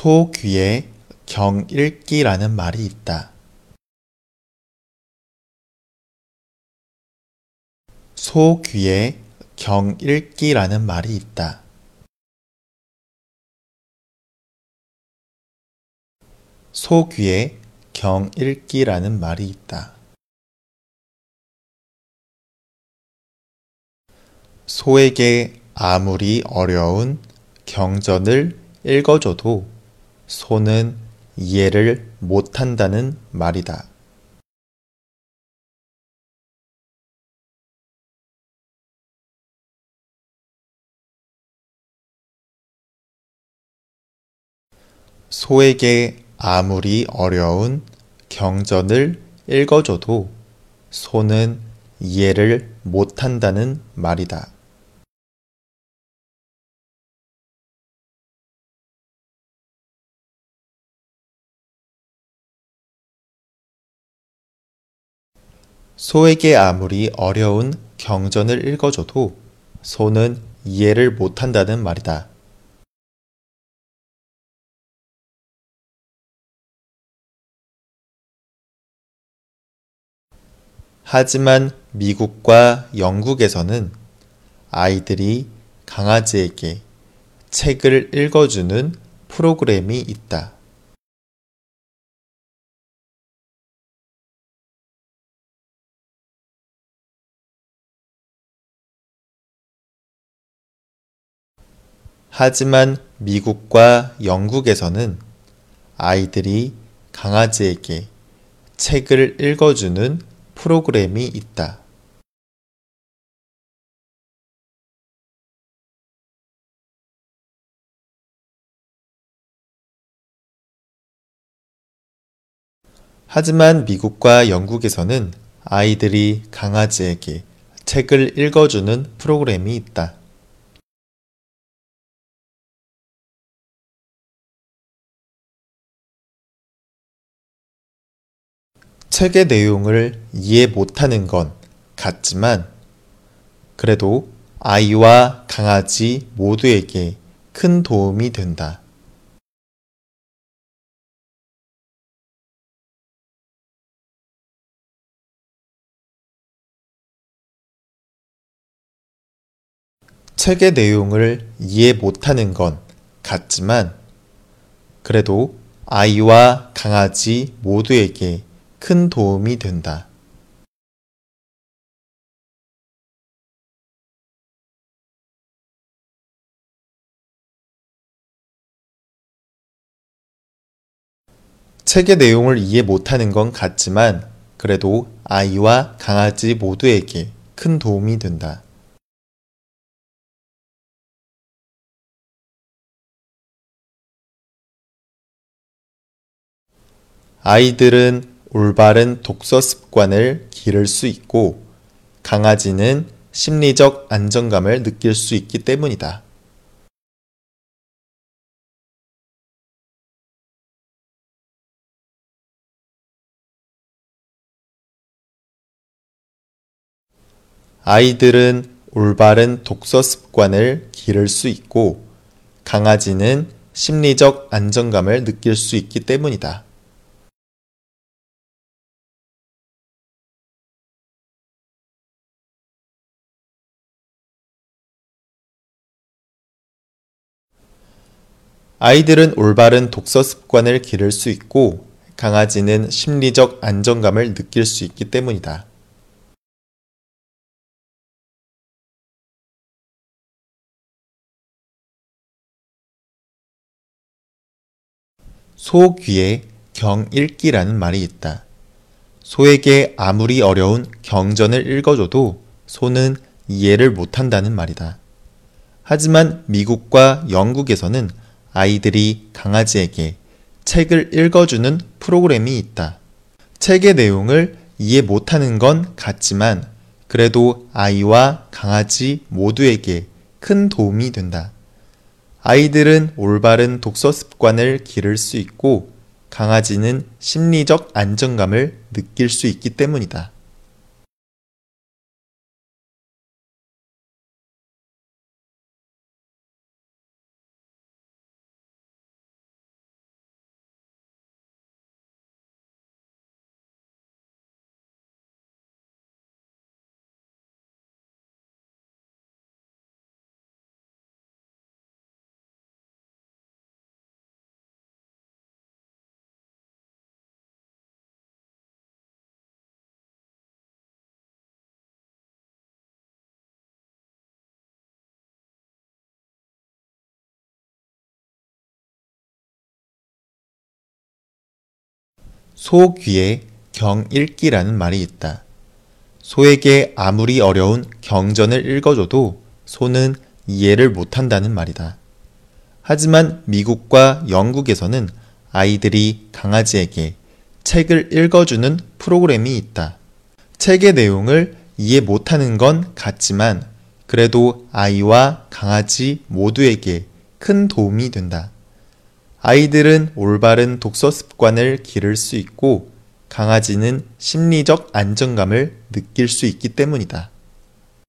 소 귀에 경 읽기라는 말이 있다. 소 귀에 경 읽기라는 말이 있다. 소 귀에 경 읽기라는 말이 있다. 소에게 아무리 어려운 경전을 읽어줘도 소는 이해를 못한다는 말이다. 소에게 아무리 어려운 경전을 읽어줘도 소는 이해를 못한다는 말이다. 소에게 아무리 어려운 경전을 읽어줘도 소는 이해를 못한다는 말이다. 하지만 미국과 영국에서는 아이들이 강아지에게 책을 읽어주는 프로그램이 있다. 하지만 미국과 영국에서는 아이들이 강아지에게 책을 읽어주는 프로그램이 있다. 하지만 미국과 영국에서는 아이들이 강아지에게 책을 읽어주는 프로그램이 있다. 책의 내용을 이해 못하는 건 같지만 그래도 아이와 강아지 모두에게 큰 도움이 된다. 책의 내용을 이해 못하는 건 같지만 그래도 아이와 강아지 모두에게 큰 도움이 된다. 책의 내용을 이해 못하는 건 같지만 그래도 아이와 강아지 모두에게 큰 도움이 된다. 아이들은 올바른 독서 습관을 기를 수 있고 강아지는 심리적 안정감을 느낄 수 있기 때문이다. 아이들은 올바른 독서 습관을 기를 수 있고 강아지는 심리적 안정감을 느낄 수 있기 때문이다. 아이들은 올바른 독서 습관을 기를 수 있고 강아지는 심리적 안정감을 느낄 수 있기 때문이다. 소 귀에 경 읽기라는 말이 있다. 소에게 아무리 어려운 경전을 읽어줘도 소는 이해를 못한다는 말이다. 하지만 미국과 영국에서는 아이들이 강아지에게 책을 읽어주는 프로그램이 있다. 책의 내용을 이해 못하는 건 같지만 그래도 아이와 강아지 모두에게 큰 도움이 된다. 아이들은 올바른 독서 습관을 기를 수 있고 강아지는 심리적 안정감을 느낄 수 있기 때문이다. 소 귀에 경 읽기라는 말이 있다. 소에게 아무리 어려운 경전을 읽어줘도 소는 이해를 못한다는 말이다. 하지만 미국과 영국에서는 아이들이 강아지에게 책을 읽어주는 프로그램이 있다. 책의 내용을 이해 못하는 건 같지만 그래도 아이와 강아지 모두에게 큰 도움이 된다. 아이들은 올바른 독서 습관을 기를 수 있고 강아지는 심리적 안정감을 느낄 수 있기 때문이다.